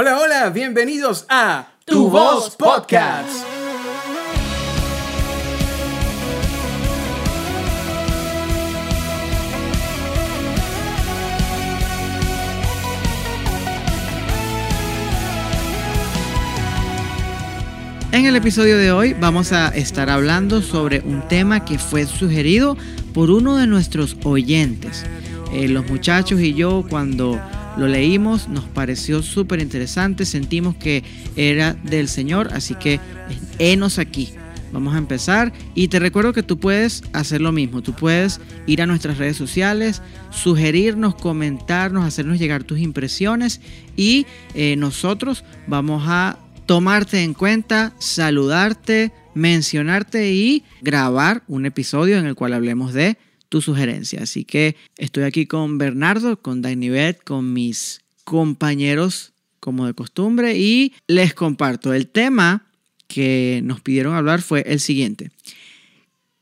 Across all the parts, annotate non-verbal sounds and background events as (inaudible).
Hola, hola, bienvenidos a Tu Voz Podcast. En el episodio de hoy vamos a estar hablando sobre un tema que fue sugerido por uno de nuestros oyentes. Eh, los muchachos y yo cuando lo leímos nos pareció súper interesante, sentimos que era del Señor, así que enos aquí. Vamos a empezar y te recuerdo que tú puedes hacer lo mismo, tú puedes ir a nuestras redes sociales, sugerirnos, comentarnos, hacernos llegar tus impresiones y eh, nosotros vamos a tomarte en cuenta, saludarte, mencionarte y grabar un episodio en el cual hablemos de tu sugerencia. Así que estoy aquí con Bernardo, con Dainibet, con mis compañeros como de costumbre y les comparto. El tema que nos pidieron hablar fue el siguiente.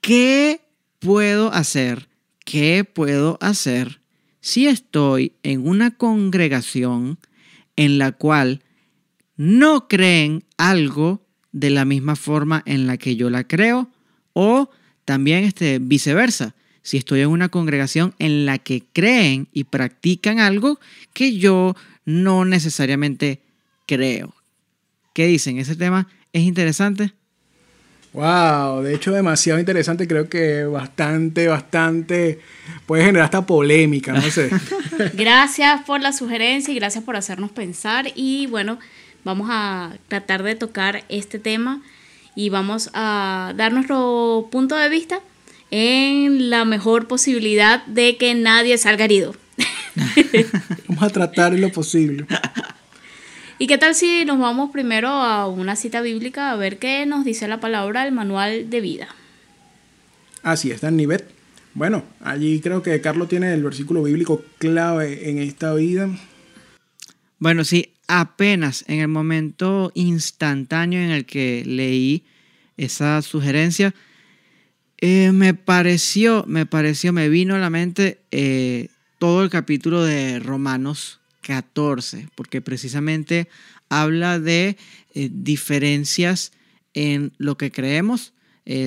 ¿Qué puedo hacer? ¿Qué puedo hacer si estoy en una congregación en la cual no creen algo de la misma forma en la que yo la creo o también este, viceversa. Si estoy en una congregación en la que creen y practican algo que yo no necesariamente creo. ¿Qué dicen? ¿Ese tema es interesante? Wow, de hecho demasiado interesante, creo que bastante, bastante, puede generar hasta polémica, no sé. (laughs) (laughs) gracias por la sugerencia y gracias por hacernos pensar y bueno, Vamos a tratar de tocar este tema y vamos a dar nuestro punto de vista en la mejor posibilidad de que nadie salga herido. (laughs) vamos a tratar lo posible. ¿Y qué tal si nos vamos primero a una cita bíblica a ver qué nos dice la palabra el manual de vida? Así está, Nivet. Bueno, allí creo que Carlos tiene el versículo bíblico clave en esta vida. Bueno, sí, apenas en el momento instantáneo en el que leí esa sugerencia, eh, me pareció, me pareció, me vino a la mente eh, todo el capítulo de Romanos 14, porque precisamente habla de eh, diferencias en lo que creemos.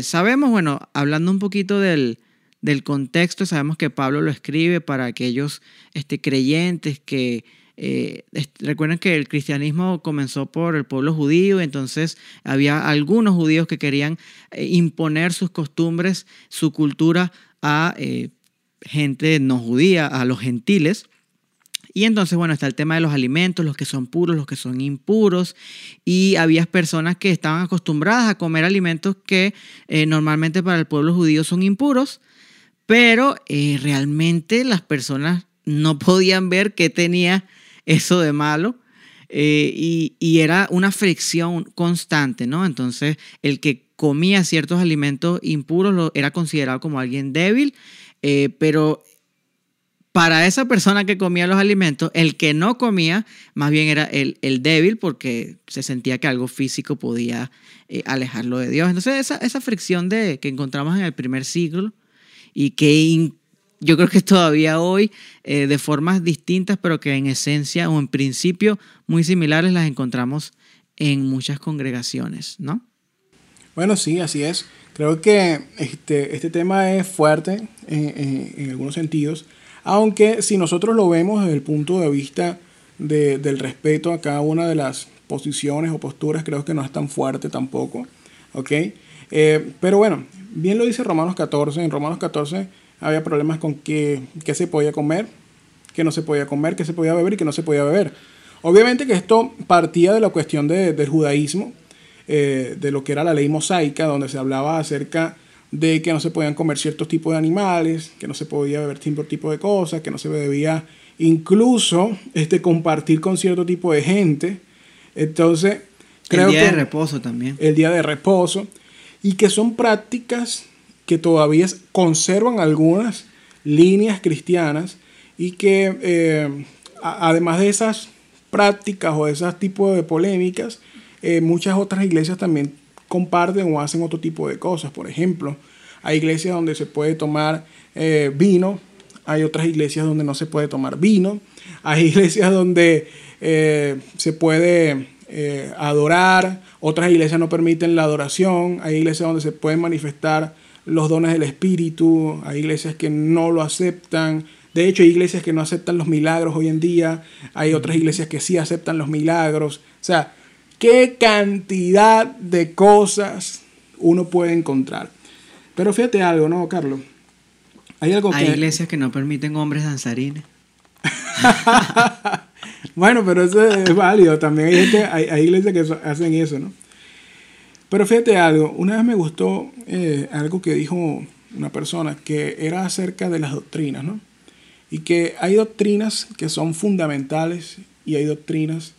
sabemos, bueno, hablando un poquito del, del, contexto, sabemos que Pablo lo escribe para aquellos este, creyentes que eh, recuerden que el cristianismo comenzó por el pueblo judío, entonces había algunos judíos que querían eh, imponer sus costumbres, su cultura a eh, gente no judía, a los gentiles. Y entonces, bueno, está el tema de los alimentos, los que son puros, los que son impuros. Y había personas que estaban acostumbradas a comer alimentos que normalmente para el pueblo judío son impuros, pero realmente las personas no (laughs) podían ver qué tenía eso de malo. Eh, y, era una fricción constante, ¿no? Entonces, el que comía ciertos alimentos impuros lo, era considerado como alguien débil, eh, pero para esa persona que comía los alimentos, el que no comía más bien era el, débil porque se sentía que algo físico podía eh, alejarlo de Dios. Entonces, esa, esa fricción de, que encontramos en el primer siglo y que yo creo que todavía hoy eh, de formas distintas, pero que en esencia o en principio muy similares las encontramos en muchas congregaciones, ¿no? Bueno, sí, así es. Creo que este, este tema es fuerte en, algunos sentidos, aunque si nosotros lo vemos desde el punto de vista del respeto a cada una de las posiciones o posturas, creo que no es tan fuerte tampoco, ¿ok? Eh, pero bueno, bien lo dice Romanos 14, en Romanos 14 había problemas con qué, se podía comer, qué no se podía comer, qué se podía beber y qué no se podía beber. Obviamente que esto partía de la cuestión del judaísmo, eh, de lo que era la ley mosaica, donde se hablaba acerca de que no se podían comer ciertos tipos de animales, que no se podía beber cierto tipo de cosas, que no se debía incluso este, compartir con cierto tipo de gente. Entonces, creo el día de reposo también. El día de reposo. Y que son prácticas que todavía conservan algunas líneas cristianas y que eh, además de esas prácticas o de esos tipos de polémicas, eh, muchas otras iglesias también comparten o hacen otro tipo de cosas. Por ejemplo, hay iglesias donde se puede tomar eh, vino hay otras iglesias donde no se puede tomar vino, hay (laughs) iglesias donde se puede adorar, otras iglesias no permiten la adoración, hay iglesias donde se pueden manifestar los dones del Espíritu, hay iglesias que no lo aceptan, de hecho hay iglesias que no aceptan los milagros hoy en día, hay otras iglesias que sí aceptan los milagros, o sea, qué cantidad de cosas uno puede encontrar. Pero fíjate algo, ¿no, Carlos? Hay algo Hay iglesias que no permiten hombres danzarines. (laughs) bueno, pero eso es válido. También hay, iglesias que hacen eso, ¿no? Pero fíjate algo. Una vez me gustó eh, algo que dijo una persona que era acerca de las doctrinas, ¿no? Y que hay doctrinas que son fundamentales y hay doctrinas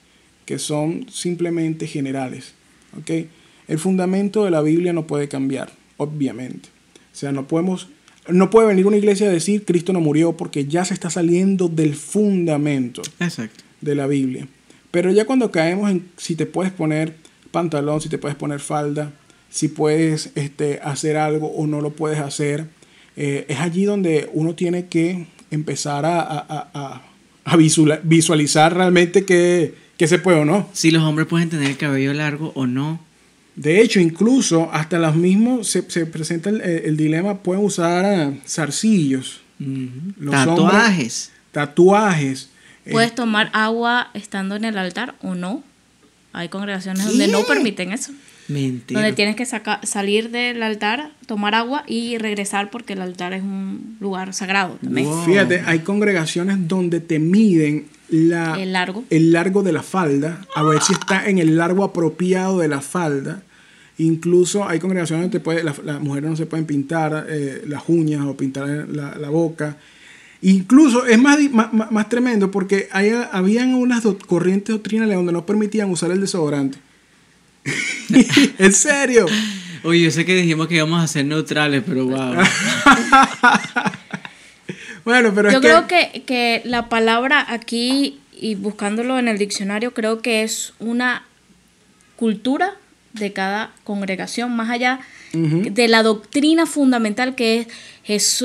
que son simplemente generales. ¿ok? El fundamento de la Biblia no puede cambiar, obviamente. O sea, no podemos no puede venir una iglesia a decir Cristo no murió porque ya se está saliendo del fundamento de la Biblia. Pero ya cuando caemos en si te puedes poner pantalón, si te puedes poner falda, si puedes este, hacer algo o no lo puedes hacer, eh, es allí donde uno tiene que empezar a, visualizar realmente que, que se puede o no. Si los hombres pueden tener el cabello largo o no de hecho, incluso hasta los mismos se, presenta el, dilema, pueden usar ah, zarcillos. tatuajes. tatuajes. Eh, Puedes tomar agua estando en el altar o no. Hay congregaciones donde no permiten eso. Mentira. Donde tienes que salir del altar, tomar agua y regresar porque el altar es un lugar sagrado Fíjate, hay congregaciones donde te miden la, el, largo. el largo de la falda, a ver si está en el largo apropiado de la falda Incluso hay congregaciones donde puede, las, mujeres no se pueden pintar eh, las uñas o pintar la, boca. Incluso es más, más, tremendo porque hay, habían unas corrientes doctrinales donde no permitían usar el desodorante. (laughs) en serio. Oye, yo sé que dijimos que íbamos a ser neutrales, pero wow. (laughs) bueno, pero yo creo que... que la palabra aquí, y buscándolo en el diccionario, creo que es una cultura de cada congregación, más allá de la doctrina fundamental que es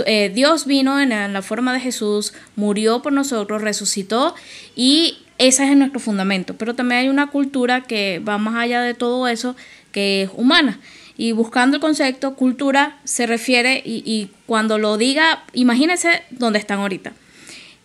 eh, Dios vino en, la forma de Jesús, murió por nosotros, resucitó y ese es nuestro fundamento. Pero también hay una cultura que va más allá de todo eso, que es humana. Y buscando el concepto, cultura se refiere, y, cuando lo diga, imagínense dónde están ahorita.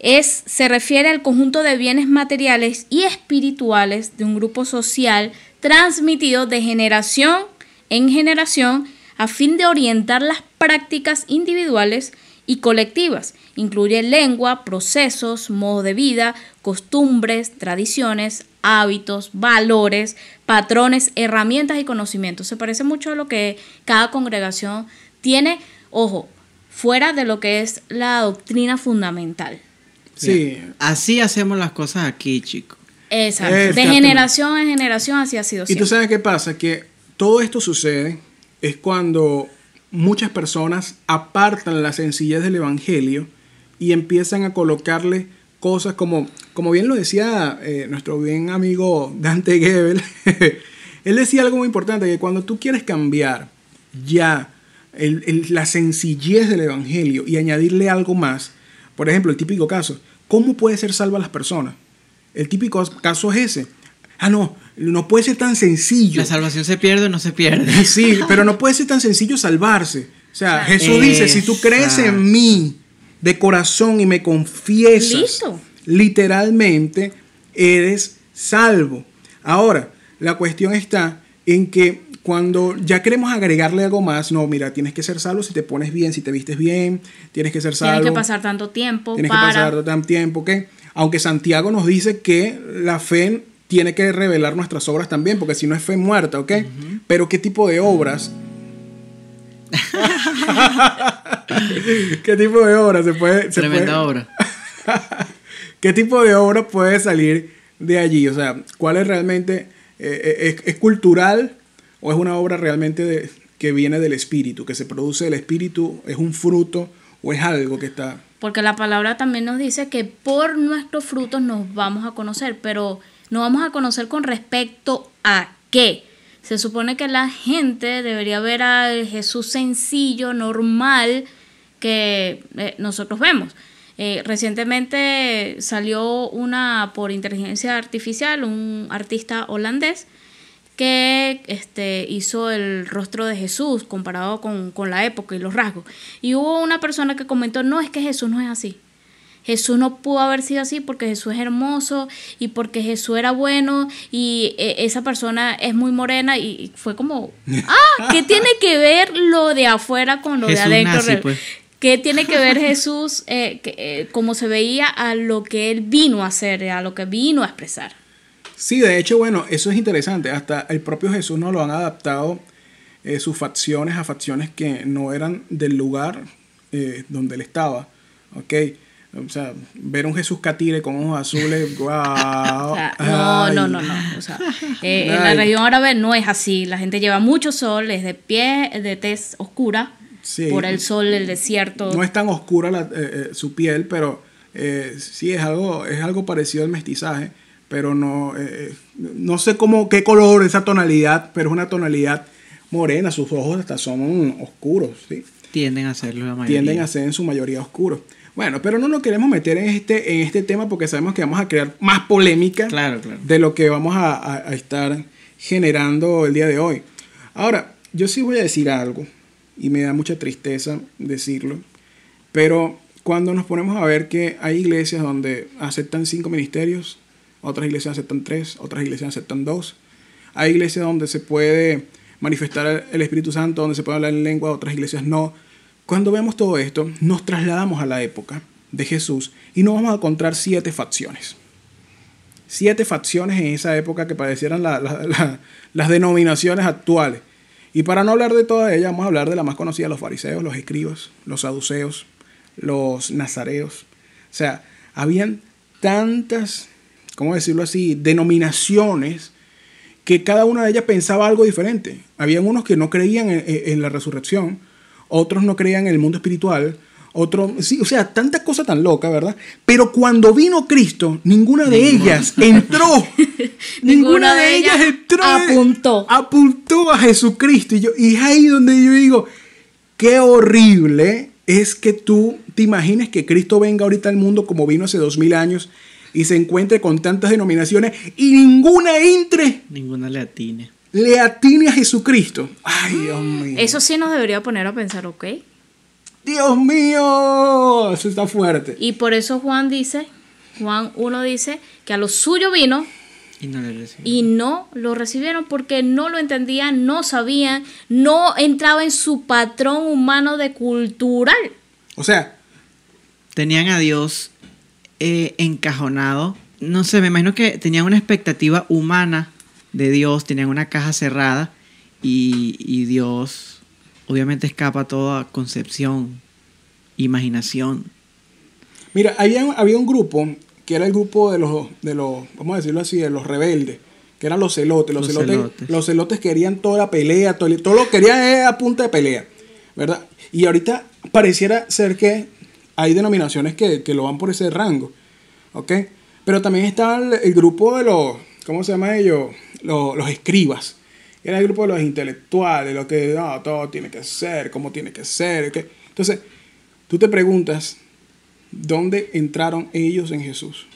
Es, se refiere al conjunto de bienes materiales y espirituales de un grupo social transmitido de generación en generación a fin de orientar las prácticas individuales y colectivas. Incluye lengua, procesos, modo de vida, costumbres, tradiciones, hábitos, valores, patrones, herramientas y conocimientos. Se parece mucho a lo que cada congregación tiene, ojo, fuera de lo que es la doctrina fundamental. Sí. Así hacemos las cosas aquí, chicos. Exacto. De generación en generación así ha sido siempre. Y tú sabes qué pasa, que todo esto sucede es cuando muchas personas apartan la sencillez del Evangelio y empiezan a colocarle cosas como, como bien lo decía eh, nuestro bien amigo Dante Gebel, (laughs) él decía algo muy importante, que cuando tú quieres cambiar ya la sencillez del Evangelio y añadirle algo más, por ejemplo, el típico caso, ¿cómo puede ser salva las personas? El típico caso es ese. Ah, no, no puede ser tan sencillo. La salvación se pierde o no se pierde. Sí, pero no puede ser tan sencillo salvarse. O sea, Jesús dice, si tú crees en mí de corazón y me confiesas, literalmente eres salvo. Ahora, la cuestión está en que cuando ya queremos agregarle algo más, no, mira, tienes que ser salvo si te pones bien, si te vistes bien, tienes que ser salvo. Tienes que pasar tanto tiempo. Tienes que pasar tanto tiempo, ¿ok? Aunque Santiago nos dice que la fe tiene que revelar nuestras obras también, porque si no es fe muerta, ¿ok? Pero ¿qué tipo de obras? (laughs) ¿Qué tipo de obras se puede... Tremenda obra. (laughs) ¿Qué tipo de obra puede salir de allí? O sea, ¿cuál es realmente... Eh, eh, es, cultural o es una obra realmente que viene del espíritu, que se produce del espíritu, es un fruto o es algo que está porque la palabra también nos dice que por nuestros frutos nos vamos a conocer, pero no vamos a conocer con respecto a qué. Se supone que la gente debería ver al Jesús sencillo, normal, que eh, nosotros vemos. Eh, recientemente salió una por inteligencia artificial, un artista holandés que este, hizo el rostro de Jesús comparado con, con la época y los rasgos. Y hubo una persona que comentó, no, es que Jesús no es así. Jesús no pudo haber sido así porque Jesús es hermoso y porque Jesús era bueno y eh, esa persona es muy morena y fue como, (laughs) ah, ¿qué tiene que ver lo de afuera con lo de adentro? nazi, pues. ¿Qué tiene que ver (laughs) Jesús eh, que, eh, como se veía a lo que él vino a hacer, a lo que vino a expresar? Sí, de hecho, bueno, eso es interesante. Hasta el propio Jesús no lo han adaptado eh, sus facciones a facciones que no eran del lugar donde él estaba. ¿Ok? O sea, ver un Jesús catire con ojos azules, (laughs) O wow. sea, no, no, no, no. O sea, eh, en la región árabe no es así. La gente lleva mucho sol, es de pie, de tez oscura, Sí. por el sol del desierto. No es tan oscura la- eh, eh, su piel, pero eh, sí es algo, es algo parecido al mestizaje, pero no, no sé cómo, qué color, esa tonalidad, pero es una tonalidad morena, sus ojos hasta son oscuros, ¿sí? Tienden a hacerlo la mayoría. tienden a ser en su mayoría oscuros. Bueno, pero no nos queremos meter en este, en este tema porque sabemos que vamos a crear más polémica Claro, claro. de lo que vamos a, a- a estar generando el día de hoy. Ahora, yo sí voy a decir algo, y me da mucha tristeza decirlo, pero cuando nos ponemos a ver que hay iglesias donde aceptan cinco ministerios, otras iglesias aceptan tres, otras iglesias aceptan dos, hay iglesias donde se puede manifestar el Espíritu Santo, donde se puede hablar en lengua, otras iglesias no. Cuando vemos todo esto, nos trasladamos a la época de Jesús y nos vamos a encontrar siete facciones siete facciones en esa época que parecieran la- la- la- las denominaciones actuales. Y para no hablar de todas ellas, vamos a hablar de la más conocida, los fariseos, los escribas, los saduceos, los nazareos. O sea, habían tantas, ¿cómo decirlo así?, denominaciones que cada una de ellas pensaba algo diferente. Habían unos que no creían en la resurrección, otros no creían en el mundo espiritual, otros, sí, o sea, tanta cosa tan loca, ¿verdad? Pero cuando vino Cristo, ninguna de ellas entró. (laughs) ninguna de ellas entró. apuntó. Apuntó a Jesucristo. Y, yo, y es ahí donde yo digo, qué horrible es que tú te imagines que Cristo venga ahorita al mundo como vino hace dos mil años y se encuentre con tantas denominaciones y ninguna entre Ninguna le atine. Le atine a Jesucristo. Ay, Dios mío. Eso sí nos debería poner a pensar, ¿ok? Dios mío, eso está fuerte. Y por eso Juan dice, Juan 1 dice, que a lo suyo vino Y no le y no lo recibieron porque no lo entendían, no sabían, no entraba en su patrón humano de cultural. O sea, Tenían a Dios eh, encajonado. No sé, me imagino que tenían una expectativa humana de Dios, tenían una caja cerrada y, y Dios obviamente escapa a toda concepción, imaginación. mira, había, había un grupo que era el grupo de los, de los, vamos a decirlo así, de los rebeldes, que eran los celotes. Los, Los celotes, celotes. los celotes querían toda la pelea, todo, todo lo querían era a punta de pelea, ¿verdad? Y ahorita pareciera ser que hay denominaciones que, que lo van por ese rango, ¿ok? Pero también está el, el grupo de los, ¿cómo se llama ellos? Los, escribas. Era el grupo de los intelectuales, lo que todo tiene que ser, cómo tiene que ser. ¿ok? Entonces, tú te preguntas, ¿dónde entraron ellos en Jesús?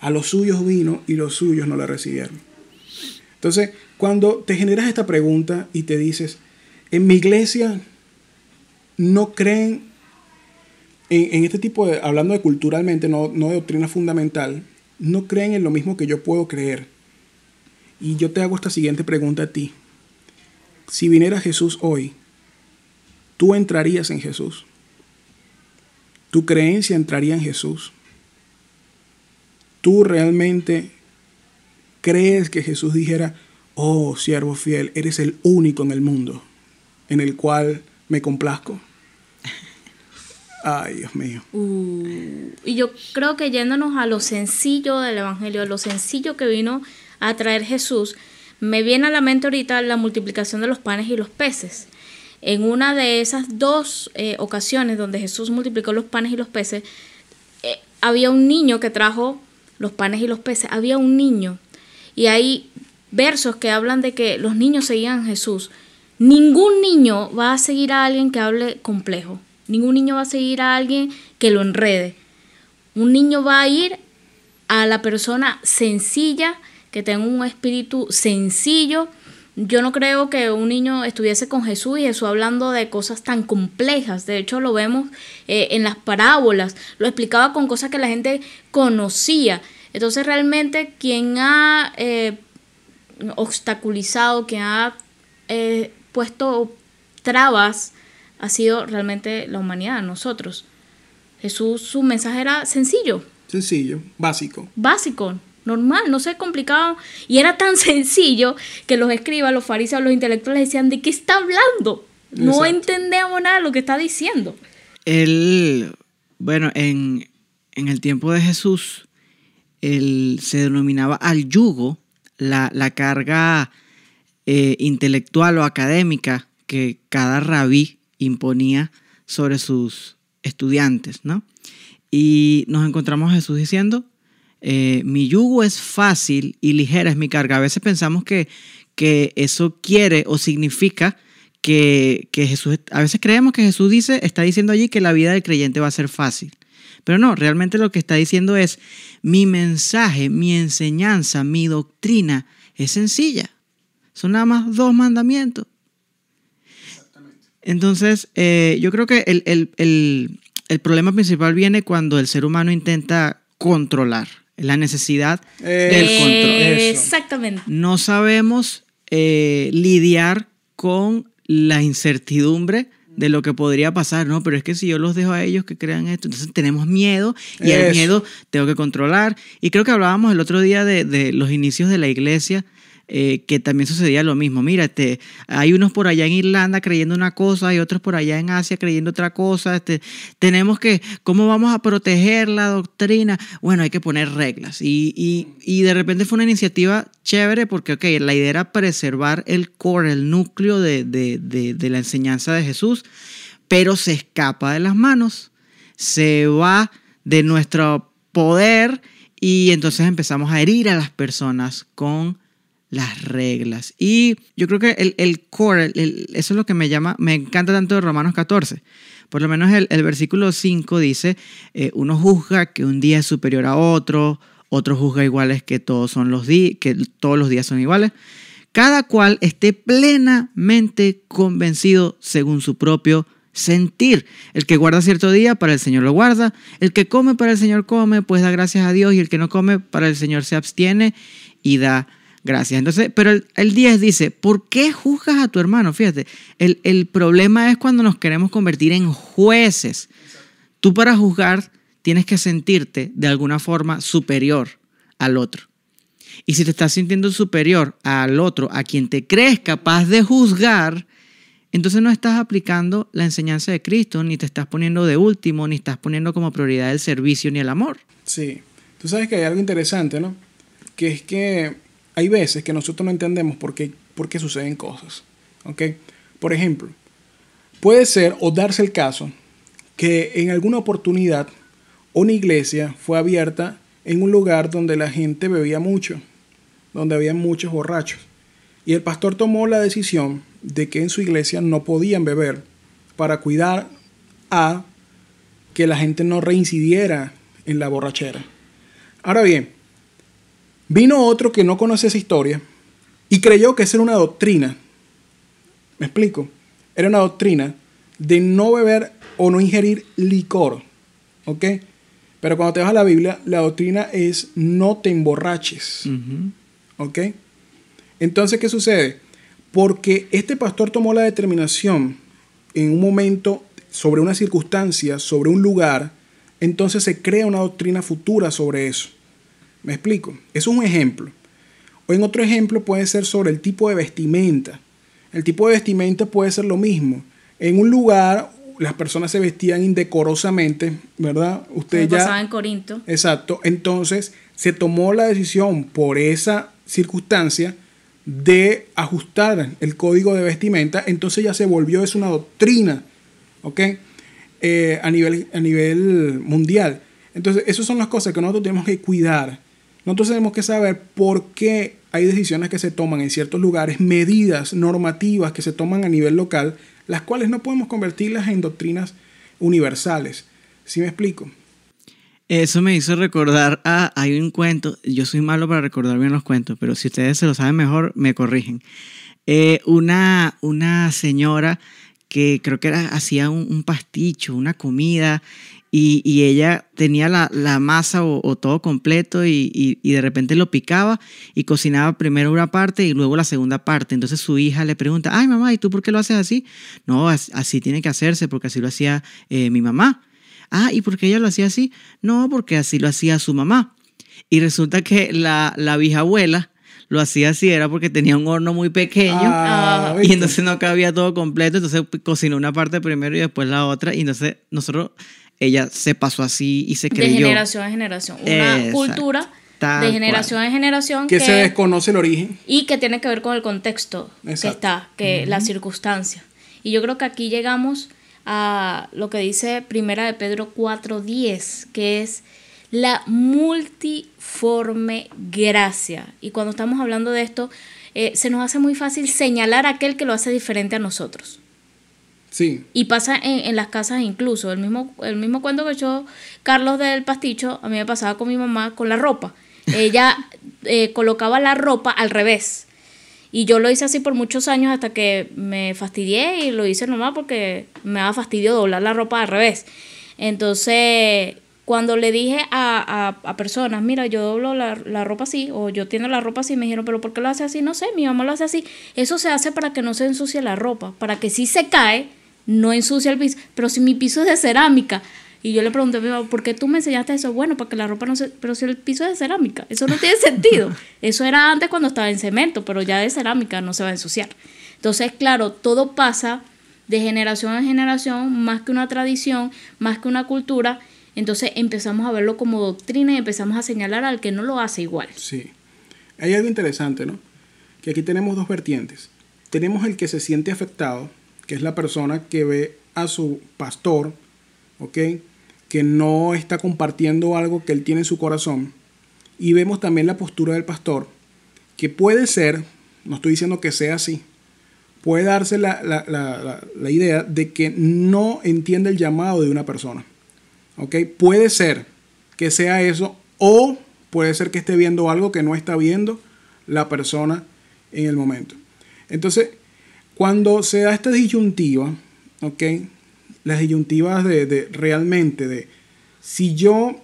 A los suyos vino y los suyos no le recibieron. Entonces, cuando te generas esta pregunta y te dices, en mi iglesia no creen en, en este tipo de, hablando de culturalmente, no, no de doctrina fundamental, no creen en lo mismo que yo puedo creer. Y yo te hago esta siguiente pregunta a ti. Si viniera Jesús hoy, ¿tú entrarías en Jesús? ¿Tu creencia entraría en Jesús? ¿Tú realmente crees que Jesús dijera, oh siervo fiel, eres el único en el mundo en el cual me complazco? Ay, Dios mío. Uh, y yo creo que yéndonos a lo sencillo del Evangelio, lo sencillo que vino a traer Jesús, me viene a la mente ahorita la multiplicación de los panes y los peces. En una de esas dos eh, ocasiones donde Jesús multiplicó los panes y los peces, eh, había un niño que trajo los panes y los peces, había un niño. Y hay versos que hablan de que los niños seguían a Jesús. Ningún niño va a seguir a alguien que hable complejo. Ningún niño va a seguir a alguien que lo enrede. Un niño va a ir a la persona sencilla, que tenga un espíritu sencillo. Yo no creo que un niño estuviese con Jesús y Jesús hablando de cosas tan complejas. De hecho, lo vemos eh, en las parábolas. Lo explicaba con cosas que la gente conocía. Entonces, realmente, quien ha eh, obstaculizado, quien ha eh, puesto trabas, ha sido realmente la humanidad, nosotros. Jesús, su mensaje era sencillo. Sencillo, básico. Básico, normal, no se complicado. Y era tan (laughs) sencillo que los escribas, los fariseos, los intelectuales decían, ¿de qué está hablando? No entendemos nada de lo que está diciendo. Él, bueno, en, el tiempo de Jesús, él se denominaba al yugo la, carga eh, intelectual o académica que cada rabí imponía sobre sus estudiantes, ¿no? Y nos encontramos a Jesús diciendo, eh, mi yugo es fácil y ligera es mi carga. A veces pensamos que, que eso quiere o significa que, que, Jesús, a veces creemos que Jesús dice, está diciendo allí que la vida del creyente va a ser fácil. Pero no, realmente lo que está diciendo es, mi mensaje, mi enseñanza, mi doctrina es sencilla. Son nada más dos mandamientos. Entonces, eh, yo creo que el, problema principal viene cuando el ser humano intenta controlar, la necesidad del control. Exactamente. No sabemos eh, lidiar con la incertidumbre de lo que podría pasar, ¿no? Pero es que si yo los dejo a ellos que crean esto, entonces tenemos miedo y el miedo tengo que controlar. Y creo que hablábamos el otro día de, de los inicios de la iglesia eh, que también sucedía lo mismo. Mira, este, hay unos por allá en Irlanda creyendo una cosa y otros por allá en Asia creyendo otra cosa. Este, tenemos que, ¿cómo vamos a proteger la doctrina? Bueno, hay que poner reglas. Y, y, y de repente fue una iniciativa chévere porque, ok, la idea era preservar el core, el núcleo de, de, de, de la enseñanza de Jesús, pero se escapa de las manos, se va de nuestro poder y entonces empezamos a herir a las personas con las reglas. Y yo creo que el, el core, eso es lo que me llama, me encanta tanto de Romanos 14. Por lo menos el, el versículo 5 dice, eh, uno juzga que un día es superior a otro, otro juzga iguales que todos, son los que todos los días son iguales. Cada cual esté plenamente convencido según su propio sentir. El que guarda cierto día, para el Señor lo guarda. El que come, para el Señor come, pues da gracias a Dios. Y el que no come, para el Señor se abstiene y da Gracias. Entonces, pero el, 10 dice, ¿por qué juzgas a tu hermano? Fíjate, el, el problema es cuando nos queremos convertir en jueces. Tú para juzgar tienes que sentirte de alguna forma superior al otro. Y si te estás sintiendo superior al otro, a quien te crees capaz de juzgar, entonces no estás aplicando la enseñanza de Cristo, ni te estás poniendo de último, ni estás poniendo como prioridad el servicio ni el amor. Sí, tú sabes que hay algo interesante, ¿no? Que es que hay veces que nosotros no entendemos por qué, por qué suceden cosas. ¿ok? Por ejemplo, puede ser o darse el caso que en alguna oportunidad una iglesia fue abierta en un lugar donde la gente bebía mucho, donde había muchos borrachos. Y el pastor tomó la decisión de que en su iglesia no podían beber para cuidar a que la gente no reincidiera en la borrachera. Ahora bien, Vino otro que no conoce esa historia y creyó que esa era una doctrina. ¿Me explico? Era una doctrina de no beber o no ingerir licor. ¿Ok? Pero cuando te vas a la Biblia, la doctrina es no te emborraches. ¿Ok? Entonces, ¿qué sucede? Porque este pastor tomó la determinación en un momento sobre una circunstancia, sobre un lugar, entonces se crea una doctrina futura sobre eso. ¿Me explico? Es un ejemplo. O en otro ejemplo puede ser sobre el tipo de vestimenta. El tipo de vestimenta puede ser lo mismo. En un lugar las personas se vestían indecorosamente, ¿verdad? Usted ya pasaba en Corinto. Exacto. Entonces se tomó la decisión por esa circunstancia de ajustar el código de vestimenta. Entonces ya se volvió es una doctrina, ¿ok? Eh, a, nivel, a nivel mundial. Entonces, esas son las cosas que nosotros tenemos que cuidar. Nosotros tenemos que saber por qué hay decisiones que se toman en ciertos lugares, medidas normativas que se toman a nivel local, las cuales no podemos convertirlas en doctrinas universales. ¿Sí me explico? Eso me hizo recordar a, hay un cuento, yo soy malo para recordar bien los cuentos, pero si ustedes se lo saben mejor, me corrigen. Eh, una, una señora que creo que era, hacía un, pasticho, una comida, y, ella tenía la, masa o, todo completo y, de repente lo picaba y cocinaba primero una parte y luego la segunda parte. Entonces su hija le pregunta, ay mamá, ¿y tú por qué lo haces así? No, así tiene que hacerse porque así lo hacía eh, mi mamá. Ah, ¿y por qué ella lo hacía así? No, porque así lo hacía su mamá. Y resulta que la, la bisabuela lo hacía así, era porque tenía un horno muy pequeño ah, y entonces no cabía todo completo, entonces cocinó una parte primero y después la otra y entonces nosotros, ella se pasó así y se creyó. De generación a generación, una cultura de generación a generación que, se desconoce el origen y que tiene que ver con el contexto que está, que la circunstancia. Y yo creo que aquí llegamos a lo que dice Primera de Pedro 4:10, que es la multiforme gracia. Y cuando estamos hablando de esto, eh, se nos hace muy fácil señalar a aquel que lo hace diferente a nosotros. Sí. Y pasa en, las casas incluso. El mismo, el mismo cuento que echó Carlos del pasticho, a mí me pasaba con mi mamá con la ropa. (laughs) Ella eh, colocaba la ropa al revés. Y yo lo hice así por muchos años hasta que me fastidié y lo hice nomás porque me daba fastidio doblar la ropa al revés. Entonces, cuando le dije a, a, personas, mira, yo doblo la, la, ropa así, o yo tiendo la ropa así, me dijeron, pero ¿por qué lo hace así? No sé, mi mamá lo hace así. Eso se hace para que no se ensucie la ropa, para que si se cae, no ensucie el piso. Pero si mi piso es de cerámica, y yo le pregunté, ¿por qué tú me enseñaste eso? Bueno, para que la ropa no se... Pero si el piso es de cerámica, eso no tiene (laughs) sentido. Eso era antes cuando estaba en cemento, pero ya de cerámica no se va a ensuciar. Entonces, claro, todo pasa de generación en generación, más que una tradición, más que una cultura. Entonces empezamos a verlo como doctrina y empezamos a señalar al que no lo hace igual. Sí. Hay algo interesante, ¿no? Que aquí tenemos dos vertientes. Tenemos el que se siente afectado, que es la persona que ve a su pastor, ¿ok? que no está compartiendo algo que él tiene en su corazón. Y vemos también la postura del pastor, que puede ser, no estoy diciendo que sea así, puede darse la, la, idea de que no entiende el llamado de una persona. ¿Ok? Puede ser que sea eso o puede ser que esté viendo algo que no está viendo la persona en el momento. Entonces, cuando se da esta disyuntiva, ¿ok? las disyuntivas de, realmente, de si yo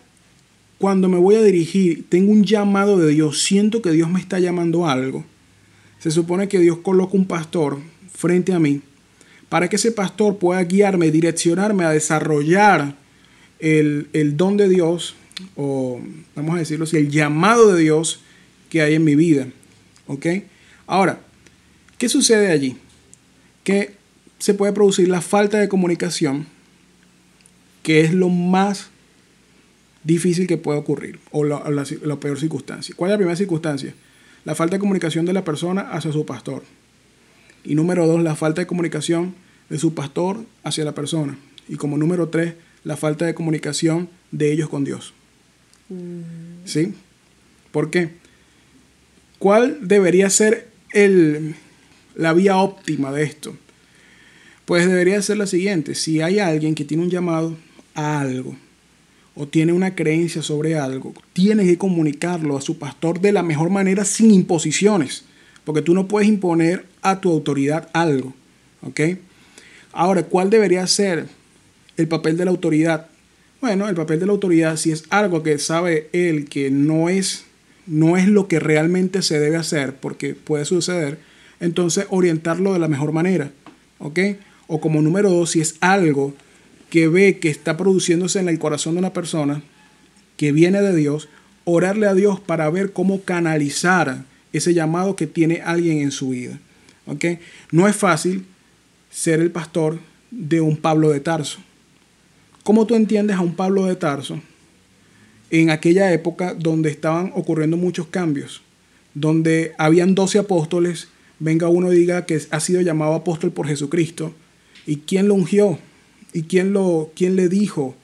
cuando me voy a dirigir tengo un llamado de Dios, siento que Dios me está llamando algo, se supone que Dios coloca un pastor frente a mí para que ese pastor pueda guiarme, direccionarme a desarrollar el, el don de Dios, o vamos a decirlo así, el llamado de Dios que hay en mi vida. ¿Ok? Ahora, ¿qué sucede allí? Que se puede producir la falta de comunicación, que es lo más difícil que puede ocurrir, o la, peor circunstancia. ¿Cuál es la primera circunstancia? La falta de comunicación de la persona hacia su pastor. Y número dos, la falta de comunicación de su pastor hacia la persona. Y como número tres, la falta de comunicación de ellos con Dios. Mm. ¿Sí? ¿Por qué? ¿Cuál debería ser el, la vía óptima de esto? Pues debería ser la siguiente, si hay alguien que tiene un llamado a algo o tiene una creencia sobre algo, tiene que comunicarlo a su pastor de la mejor manera sin imposiciones, porque tú no puedes imponer a tu autoridad algo, ¿ok? Ahora, ¿cuál debería ser el papel de la autoridad? Bueno, el papel de la autoridad, si es algo que sabe él que no es, no es lo que realmente se debe hacer, porque puede suceder, entonces orientarlo de la mejor manera, ¿ok? O como número dos, si es algo que ve que está produciéndose en el corazón de una persona que viene de Dios, orarle a Dios para ver cómo canalizar ese llamado que tiene alguien en su vida. ¿ok? No es fácil ser el pastor de un Pablo de Tarso. ¿Cómo tú entiendes a un Pablo de Tarso en aquella época donde estaban ocurriendo muchos cambios? Donde habían 12 apóstoles, venga uno y diga que ha sido llamado apóstol por Jesucristo, ¿Y quién lo ungió? ¿Y quién, lo, quién le dijo?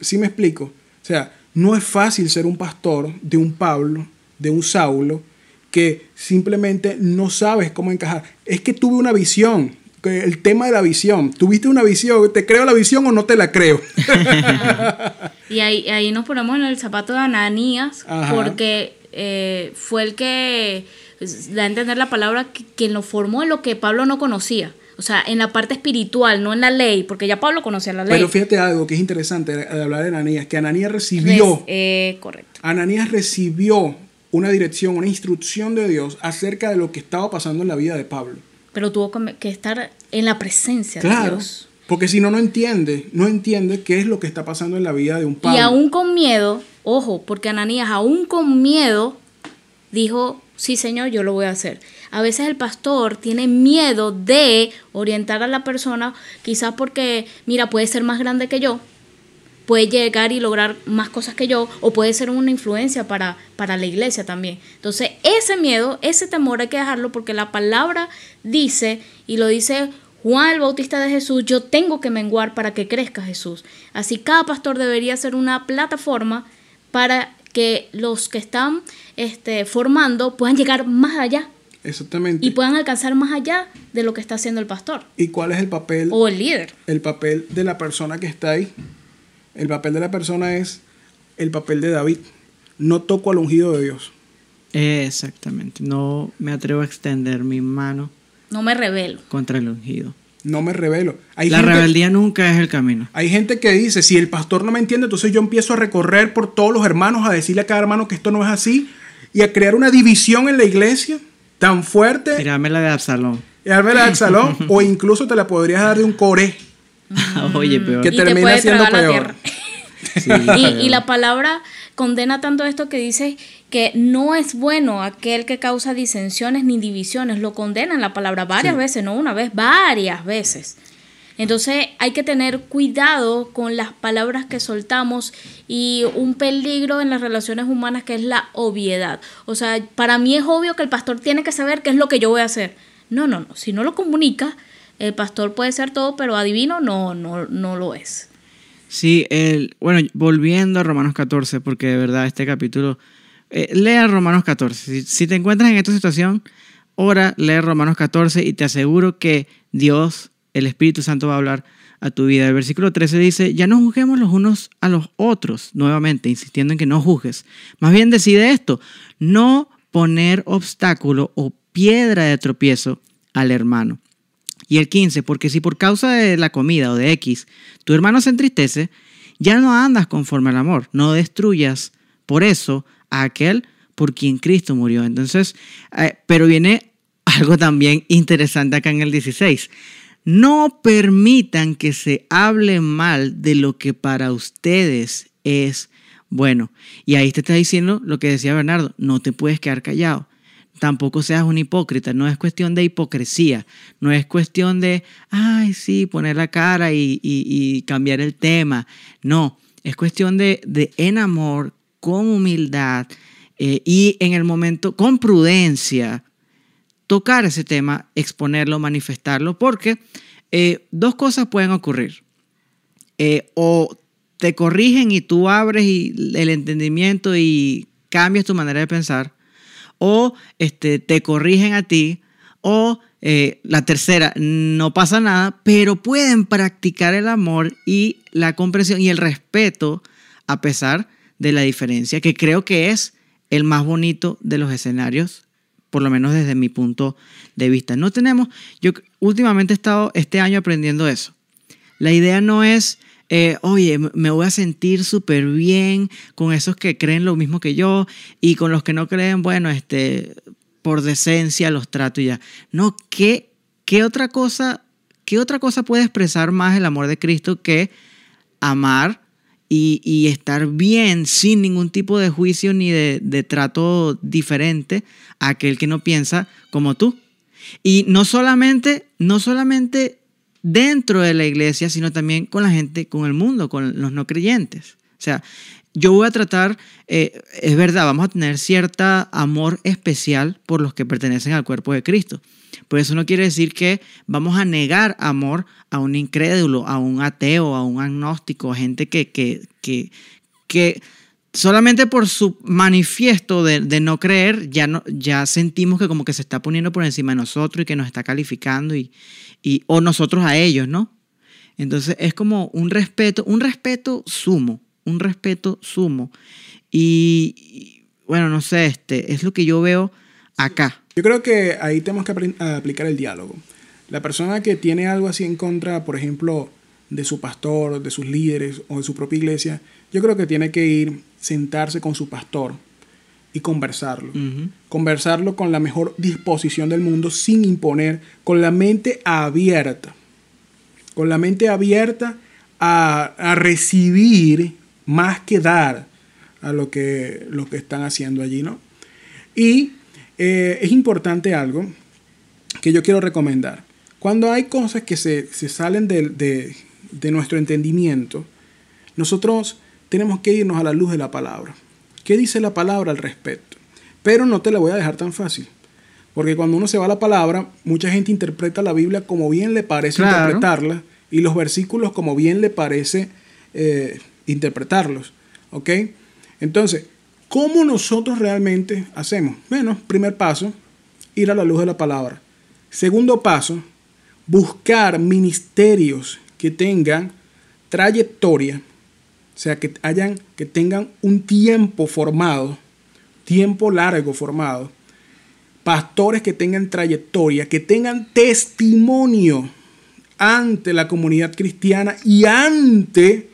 ¿Sí me explico? O sea, no es fácil ser un pastor de un Pablo, de un Saulo, que simplemente no sabes cómo encajar. Es que tuve una visión el tema de la visión. ¿Tuviste una visión? ¿Te creo la visión o no te la creo? (laughs) Y ahí, ahí nos ponemos en el zapato de Ananías, Ajá. porque eh, fue el que da a entender la palabra que, quien lo formó en lo que Pablo no conocía. O sea, en la parte espiritual, no en la ley, porque ya Pablo conocía la ley. Pero fíjate algo que es interesante de hablar de Ananías, que Ananías recibió, eh, correcto. Ananías recibió una dirección, una instrucción de Dios acerca de lo que estaba pasando en la vida de Pablo. Pero tuvo que- estar en la presencia de Claro, Dios. porque si no, no entiende, no entiende qué es lo que está pasando en la vida de un Pablo. Y aún con miedo, ojo, porque Ananías aún con miedo dijo, sí Señor, yo lo voy a hacer. A veces el pastor tiene miedo de orientar a la persona, quizás porque, mira, puede ser más grande que yo, puede llegar y lograr más cosas que yo, o puede ser una influencia para, para la iglesia también. Entonces, ese miedo, ese temor hay que dejarlo porque la palabra dice, y lo dice Juan el Bautista de Jesús, yo tengo que menguar para que crezca Jesús. Así cada pastor debería ser una plataforma para que los que están este, formando puedan llegar más allá Exactamente. y puedan alcanzar más allá de lo que está haciendo el pastor ¿Y cuál es el papel? o el líder. El papel de la persona que está ahí. El papel de la persona es el papel de David. No toco al ungido de Dios. Exactamente. No me atrevo a extender mi mano No me revelo. contra el ungido. No me revelo. Hay La gente, rebeldía nunca es el camino. hay gente que dice, si el pastor no me entiende, entonces yo empiezo a recorrer por todos los hermanos, a decirle a cada hermano que esto no es así, y a crear una división en la iglesia tan fuerte, Tirame la de Absalón. y dármela al salón, (laughs) o incluso te la podrías dar de un core. (laughs) Oye, peor. Que y te termina siendo la peor. Sí, Y, la palabra condena tanto esto que dice que no es bueno aquel que causa disensiones ni divisiones. Lo condena en la palabra varias Sí. veces, no una vez, varias veces. Entonces hay que tener cuidado con las palabras que soltamos y un peligro en las relaciones humanas que es la obviedad. O sea, para mí es obvio que el pastor tiene que saber qué es lo que yo voy a hacer. No, no, no. Si no lo comunica, el pastor puede ser todo, pero adivino no, no, no lo es. Sí, el, bueno, volviendo a Romanos 14, porque de verdad este capítulo, eh, lea Romanos 14. Si, si te encuentras en esta situación, ora, lee Romanos 14 y te aseguro que Dios, el Espíritu Santo va a hablar a tu vida. El versículo 13 dice, ya no juzguemos los unos a los otros, nuevamente, insistiendo en que no juzgues. Más bien decide esto, no poner obstáculo o piedra de tropiezo al hermano. Y el 15, porque si por causa de la comida o de X tu hermano se entristece, ya no andas conforme al amor, no destruyas por eso a aquel por quien Cristo murió. Entonces, eh, pero viene (laughs) algo también interesante acá en el 16. No permitan que se hable mal de lo que para ustedes es bueno. Y ahí te está diciendo lo que decía Bernardo, no te puedes quedar callado tampoco seas un hipócrita. No es cuestión de hipocresía. No es cuestión de, ay, sí, poner la cara y, cambiar el tema. No, es cuestión de, de en amor, con humildad eh, y en el momento, con prudencia, tocar ese tema, exponerlo, manifestarlo, porque eh, dos cosas pueden ocurrir. Eh, o te corrigen y tú abres el entendimiento y cambias tu manera de pensar, o este, te corrigen a ti, o eh, la tercera, no pasa nada, pero pueden practicar el amor y la comprensión y el respeto a pesar de la diferencia, que creo que es el más bonito de los escenarios, por lo menos desde mi punto de vista. No tenemos, yo últimamente he estado este año aprendiendo eso. La idea no es, eh, oye, me voy a sentir súper bien con esos que creen lo mismo que yo y con los que no creen, bueno, este, por decencia los trato y ya. No, ¿qué, qué otra cosa, qué otra cosa puede expresar más el amor de Cristo que amar y, y estar bien sin ningún tipo de juicio ni de, de trato diferente a aquel que no piensa como tú? Y no solamente, no solamente dentro de la iglesia, sino también con la gente, con el mundo, con los no creyentes. O sea, yo voy a tratar, eh, es verdad, vamos a tener cierta amor especial por los que pertenecen al cuerpo de Cristo. Pero eso no quiere decir que vamos a negar amor a un incrédulo, a un ateo, a un agnóstico, a gente que, que, que, que solamente por su manifiesto de, de no creer, ya, no, ya sentimos que como que se está poniendo por encima de nosotros y que nos está calificando y, y, o nosotros a ellos, ¿no? Entonces es como un respeto, un respeto sumo, un respeto sumo. Y, y, bueno, no sé, este, es lo que yo veo acá. Yo creo que ahí tenemos que apli- aplicar el diálogo. La persona que tiene algo así en contra, por ejemplo, de su pastor, de sus líderes o de su propia iglesia, yo creo que tiene que ir, sentarse con su pastor y conversarlo. Conversarlo con la mejor disposición del mundo, sin imponer, con la mente abierta. Con la mente abierta a, a recibir más que dar a lo que, lo que están haciendo allí, ¿no? Y eh, es importante algo que yo quiero recomendar. Cuando hay cosas que se, se salen del- de, de nuestro entendimiento, nosotros tenemos que irnos a la luz de la palabra. ¿Qué dice la palabra al respecto? Pero no te la voy a dejar tan fácil. Porque cuando uno se va a la palabra, mucha gente interpreta la Biblia como bien le parece Claro. interpretarla y los versículos como bien le parece eh, interpretarlos. ¿Ok? Entonces, ¿cómo nosotros realmente hacemos? Bueno, primer paso, ir a la luz de la palabra. Segundo paso, buscar ministerios que tengan trayectoria, o sea, que, que tengan un tiempo formado, tiempo largo formado, pastores que tengan trayectoria, que tengan testimonio ante la comunidad cristiana y ante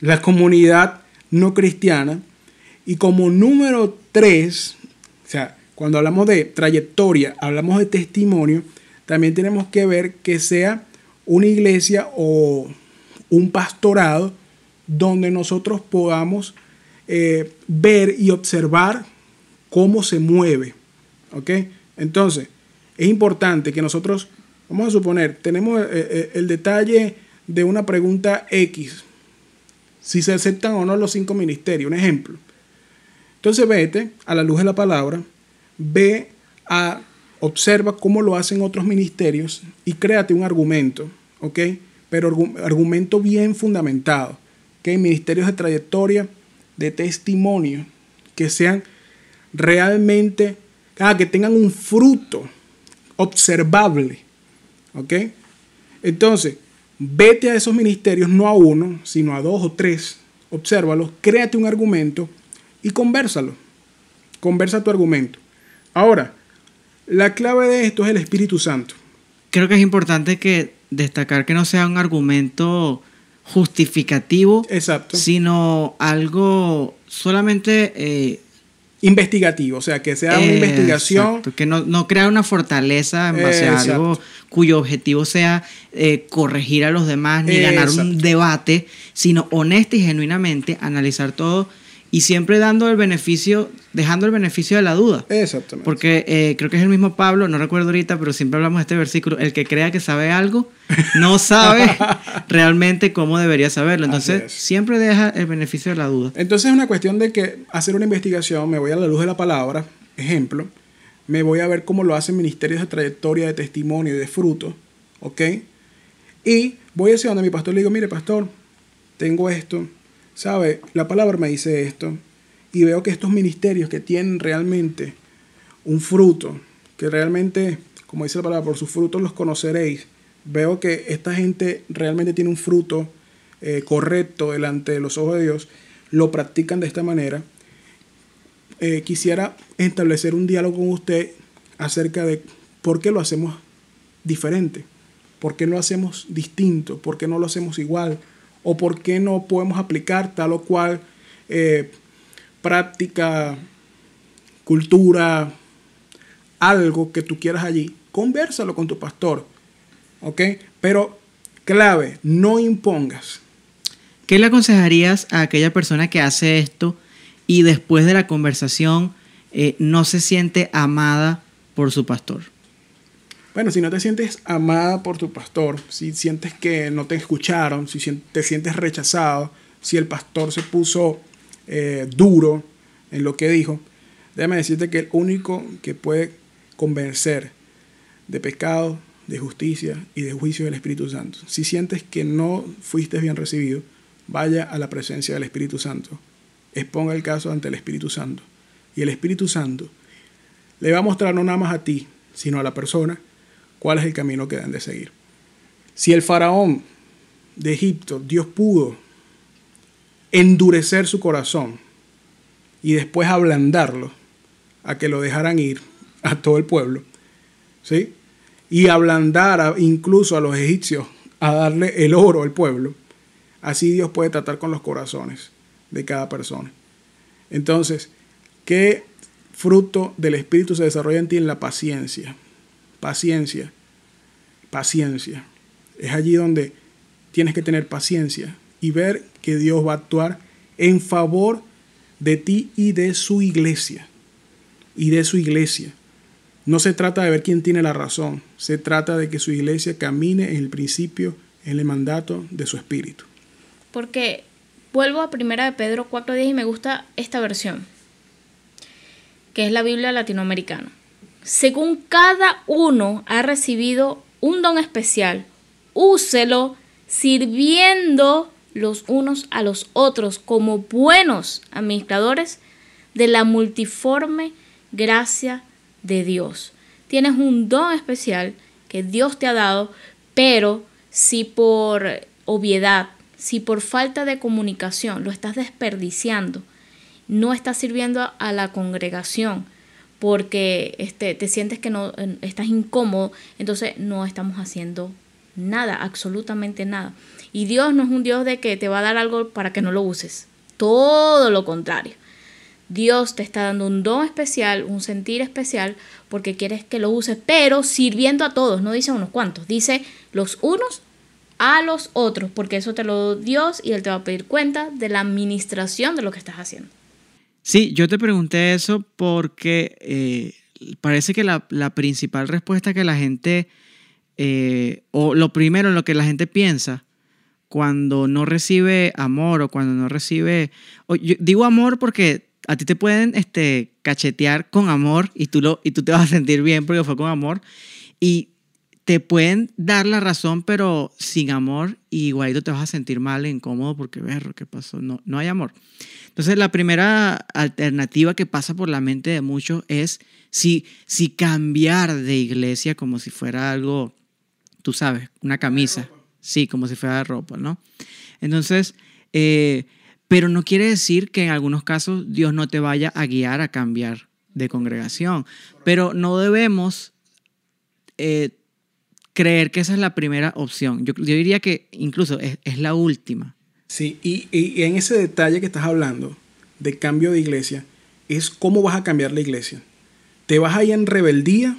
la comunidad no cristiana. Y como número tres, o sea, cuando hablamos de trayectoria, hablamos de testimonio, también tenemos que ver que sea una iglesia o un pastorado donde nosotros podamos eh, ver y observar cómo se mueve. ¿Ok? Entonces, es importante que nosotros, vamos a suponer, tenemos eh, eh, el detalle de una pregunta X, si se aceptan o no los cinco ministerios, un ejemplo. Entonces vete a la luz de la palabra, ve a, observa cómo lo hacen otros ministerios y créate un argumento, ¿ok? Pero argu- argumento bien fundamentado, ¿ok? Ministerios de trayectoria, de testimonio, que sean realmente, ah, que tengan un fruto observable, ¿ok? Entonces, vete a esos ministerios, no a uno, sino a dos o tres, obsérvalos, créate un argumento y conversalo. Conversa tu argumento. Ahora, la clave de esto es el Espíritu Santo. Creo que es importante que destacar que no sea un argumento justificativo, Exacto. sino algo solamente eh, Investigativo, o sea, que sea una eh, investigación. exacto, que no, no crea una fortaleza en base a algo cuyo objetivo sea eh, corregir a los demás ni ganar un debate, sino honesta y genuinamente analizar todo y siempre dando el beneficio, dejando el beneficio de la duda. Exactamente. Porque eh, creo que es el mismo Pablo, no recuerdo ahorita, pero siempre hablamos de este versículo, el que crea que sabe algo, no (laughs) sabe realmente cómo debería saberlo. Entonces, es. siempre deja el beneficio de la duda. Entonces es una cuestión de que hacer una investigación, me voy a la luz de la palabra, ejemplo, me voy a ver cómo lo hacen ministerios de trayectoria, de testimonio y de fruto, ¿ok? Y voy hacia donde mi pastor le digo, mire pastor, tengo esto, ¿sabe? La palabra me dice esto, y veo que estos ministerios que tienen realmente un fruto, que realmente, como dice la palabra, por sus frutos los conoceréis, veo que esta gente realmente tiene un fruto eh, correcto delante de los ojos de Dios, lo practican de esta manera. Eh, quisiera establecer un diálogo con usted acerca de por qué lo hacemos diferente, por qué lo hacemos distinto, por qué no lo hacemos igual, o por qué no podemos aplicar tal o cual eh, práctica, cultura, algo que tú quieras allí. Conversalo con tu pastor, ¿ok? Pero clave, no impongas. ¿Qué le aconsejarías a aquella persona que hace esto y después de la conversación eh, no se siente amada por su pastor? Bueno, si no te sientes amada por tu pastor, si sientes que no te escucharon, si te sientes rechazado, si el pastor se puso eh, duro en lo que dijo, déjame decirte que el único que puede convencer de pecado, de justicia y de juicio es el Espíritu Santo. Si sientes que no fuiste bien recibido, vaya a la presencia del Espíritu Santo. exponga el caso ante el Espíritu Santo. Y el Espíritu Santo le va a mostrar no nada más a ti, sino a la persona, cuál es el camino que deben de seguir. Si el faraón de Egipto, Dios pudo endurecer su corazón y después ablandarlo a que lo dejaran ir a todo el pueblo, ¿sí? Y ablandar incluso a los egipcios a darle el oro al pueblo, así Dios puede tratar con los corazones de cada persona. Entonces, ¿qué fruto del Espíritu se desarrolla en ti en la paciencia? Paciencia, paciencia. Es allí donde tienes que tener paciencia y ver que Dios va a actuar en favor de ti y de su iglesia. Y de su iglesia. No se trata de ver quién tiene la razón, se trata de que su iglesia camine en el principio, en el mandato de su espíritu. Porque vuelvo a primera de Pedro 4.10 y me gusta esta versión, que es la Biblia latinoamericana. Según cada uno ha recibido un don especial, úselo sirviendo los unos a los otros como buenos administradores de la multiforme gracia de Dios. Tienes un don especial que Dios te ha dado, pero si por obviedad, si por falta de comunicación lo estás desperdiciando, no estás sirviendo a la congregación porque este, te sientes que no estás incómodo, entonces no estamos haciendo nada, absolutamente nada. Y Dios no es un Dios de que te va a dar algo para que no lo uses. Todo lo contrario. Dios te está dando un don especial, un sentir especial, porque quieres que lo uses, pero sirviendo a todos, no dice unos cuantos, dice los unos a los otros, porque eso te lo dio Dios y Él te va a pedir cuenta de la administración de lo que estás haciendo. Sí, yo te pregunté eso porque eh, parece que la, principal respuesta que la gente eh, o lo primero en lo que la gente piensa cuando no recibe amor o cuando no recibe, digo amor porque a ti te pueden este, cachetear con amor y tú, lo, y tú te vas a sentir bien porque fue con amor y te pueden dar la razón pero sin amor y igualito te vas a sentir mal e incómodo porque, ver, ¿qué pasó? No, no hay amor. Entonces la primera alternativa que pasa por la mente de muchos es si, si cambiar de iglesia como si fuera algo tú sabes, una camisa. Sí, como si fuera ropa, ¿no? Entonces, eh, pero no quiere decir que en algunos casos Dios no te vaya a guiar a cambiar de congregación. Pero no debemos eh, creer que esa es la primera opción. Yo, diría que incluso es, la última. Sí, y, en ese detalle que estás hablando de cambio de iglesia, es cómo vas a cambiar la iglesia. ¿Te vas a ir en rebeldía?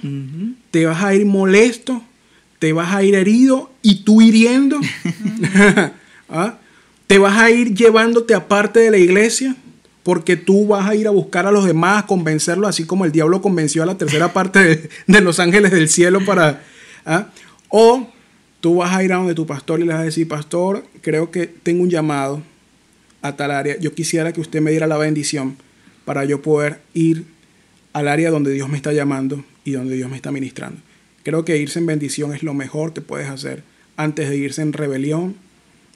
¿Te vas a ir molesto? te vas a ir herido y tú hiriendo. (laughs) ¿Ah? Te vas a ir llevándote aparte de la iglesia porque tú vas a ir a buscar a los demás, convencerlos, así como el diablo convenció a la tercera parte de, los ángeles del cielo para... ¿ah? O tú vas a ir a donde tu pastor y le vas a decir, pastor, creo que tengo un llamado a tal área. Yo quisiera que usted me diera la bendición para yo poder ir al área donde Dios me está llamando y donde Dios me está ministrando. Creo que irse en bendición es lo mejor que puedes hacer antes de irse en rebelión,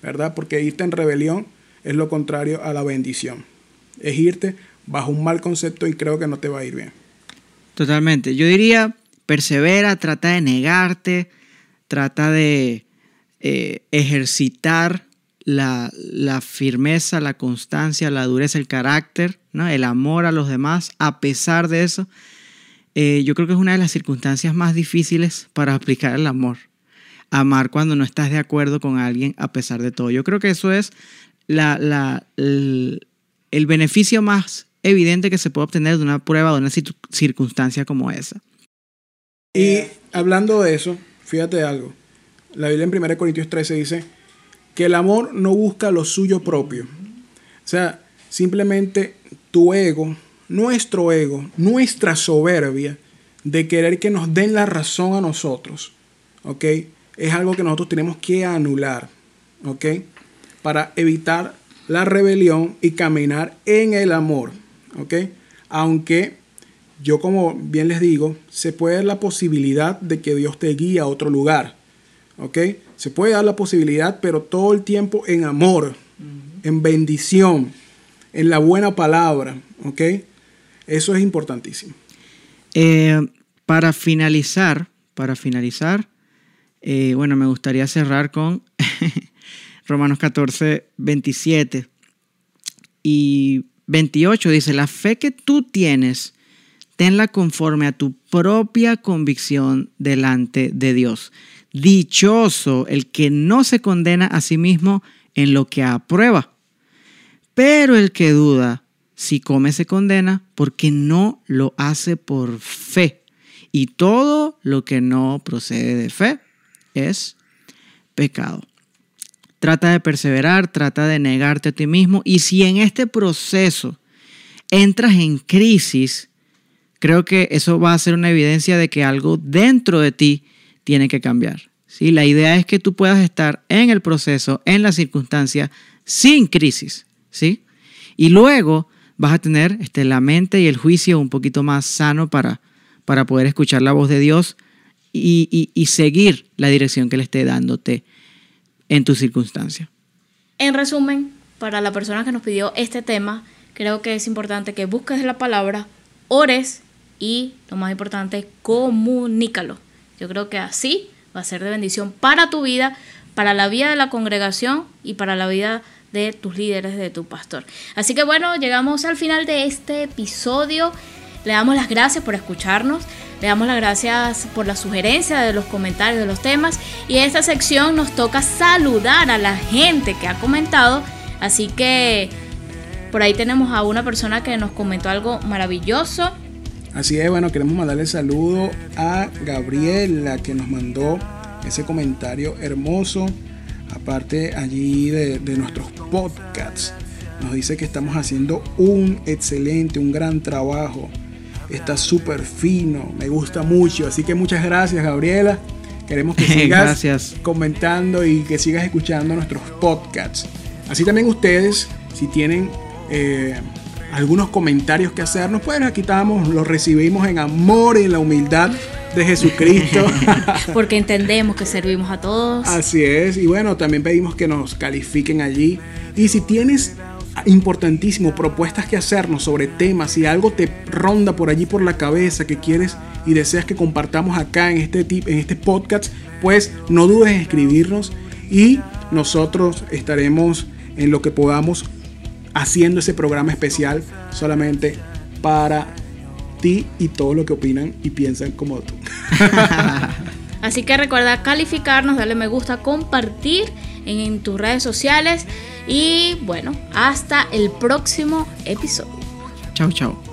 ¿verdad? Porque irte en rebelión es lo contrario a la bendición. Es irte bajo un mal concepto y creo que no te va a ir bien. Totalmente. Yo diría, persevera, trata de negarte, trata de eh, ejercitar la, firmeza, la constancia, la dureza, el carácter, el amor a los demás, a pesar de eso. Eh, yo creo que es una de las circunstancias más difíciles para aplicar el amor. Amar cuando no estás de acuerdo con alguien a pesar de todo. Yo creo que eso es la, el, beneficio más evidente que se puede obtener de una prueba, de una circunstancia como esa. Y hablando de eso, fíjate algo. La Biblia en 1 Corintios 13 dice que el amor no busca lo suyo propio. O sea, simplemente tu ego nuestro ego, nuestra soberbia de querer que nos den la razón a nosotros, ¿ok? Es algo que nosotros tenemos que anular, ¿ok? Para evitar la rebelión y caminar en el amor, ¿ok? Aunque yo como bien les digo, se puede dar la posibilidad de que Dios te guíe a otro lugar, ¿ok? Se puede dar la posibilidad, pero todo el tiempo en amor, en bendición, en la buena palabra, ¿ok? Eso es importantísimo. Eh, para finalizar, para finalizar, eh, bueno, me gustaría cerrar con (laughs) Romanos 14, 27 y 28. Dice, la fe que tú tienes, tenla conforme a tu propia convicción delante de Dios. Dichoso el que no se condena a sí mismo en lo que aprueba. Pero el que duda, si come se condena porque no lo hace por fe. Y todo lo que no procede de fe es pecado. Trata de perseverar, trata de negarte a ti mismo. Y si en este proceso entras en crisis, creo que eso va a ser una evidencia de que algo dentro de ti tiene que cambiar. ¿sí? La idea es que tú puedas estar en el proceso, en la circunstancia, sin crisis. ¿sí? Y luego vas a tener este, la mente y el juicio un poquito más sano para, para poder escuchar la voz de Dios y, y seguir la dirección que le esté dándote en tu circunstancia. En resumen, para la persona que nos pidió este tema, creo que es importante que busques la palabra, ores y, lo más importante, comunícalo. Yo creo que así va a ser de bendición para tu vida, para la vida de la congregación y para la vida de tus líderes, de tu pastor. Así que bueno, llegamos al final de este episodio. Le damos las gracias por escucharnos. Le damos las gracias por la sugerencia de los comentarios de los temas. Y en esta sección nos toca saludar a la gente que ha comentado. Así que por ahí tenemos a una persona que nos comentó algo maravilloso. Así es, bueno, queremos mandarle saludo a Gabriela que nos mandó ese comentario hermoso. Aparte allí de, de nuestros podcasts. Nos dice que estamos haciendo un excelente, un gran trabajo está súper fino, me gusta mucho. Así que muchas gracias, Gabriela. Queremos que (laughs) sigas comentando y que sigas escuchando nuestros podcasts. Así también ustedes, si tienen eh, algunos comentarios que hacernos, pues aquí estamos, los recibimos en amor y en la humildad de Jesucristo. (laughs) Porque entendemos que servimos a todos. Así es. Y bueno, también pedimos que nos califiquen allí. Y si tienes importantísimo, propuestas que hacernos sobre temas, si algo te ronda por allí por la cabeza que quieres y deseas que compartamos acá en este, en este podcast, pues no dudes en escribirnos y nosotros estaremos en lo que podamos haciendo ese programa especial solamente para ti y todo lo que opinan y piensan como tú. (laughs) Así que recuerda calificarnos, darle me gusta, compartir en tus redes sociales y bueno, hasta el próximo episodio. Chao, chao.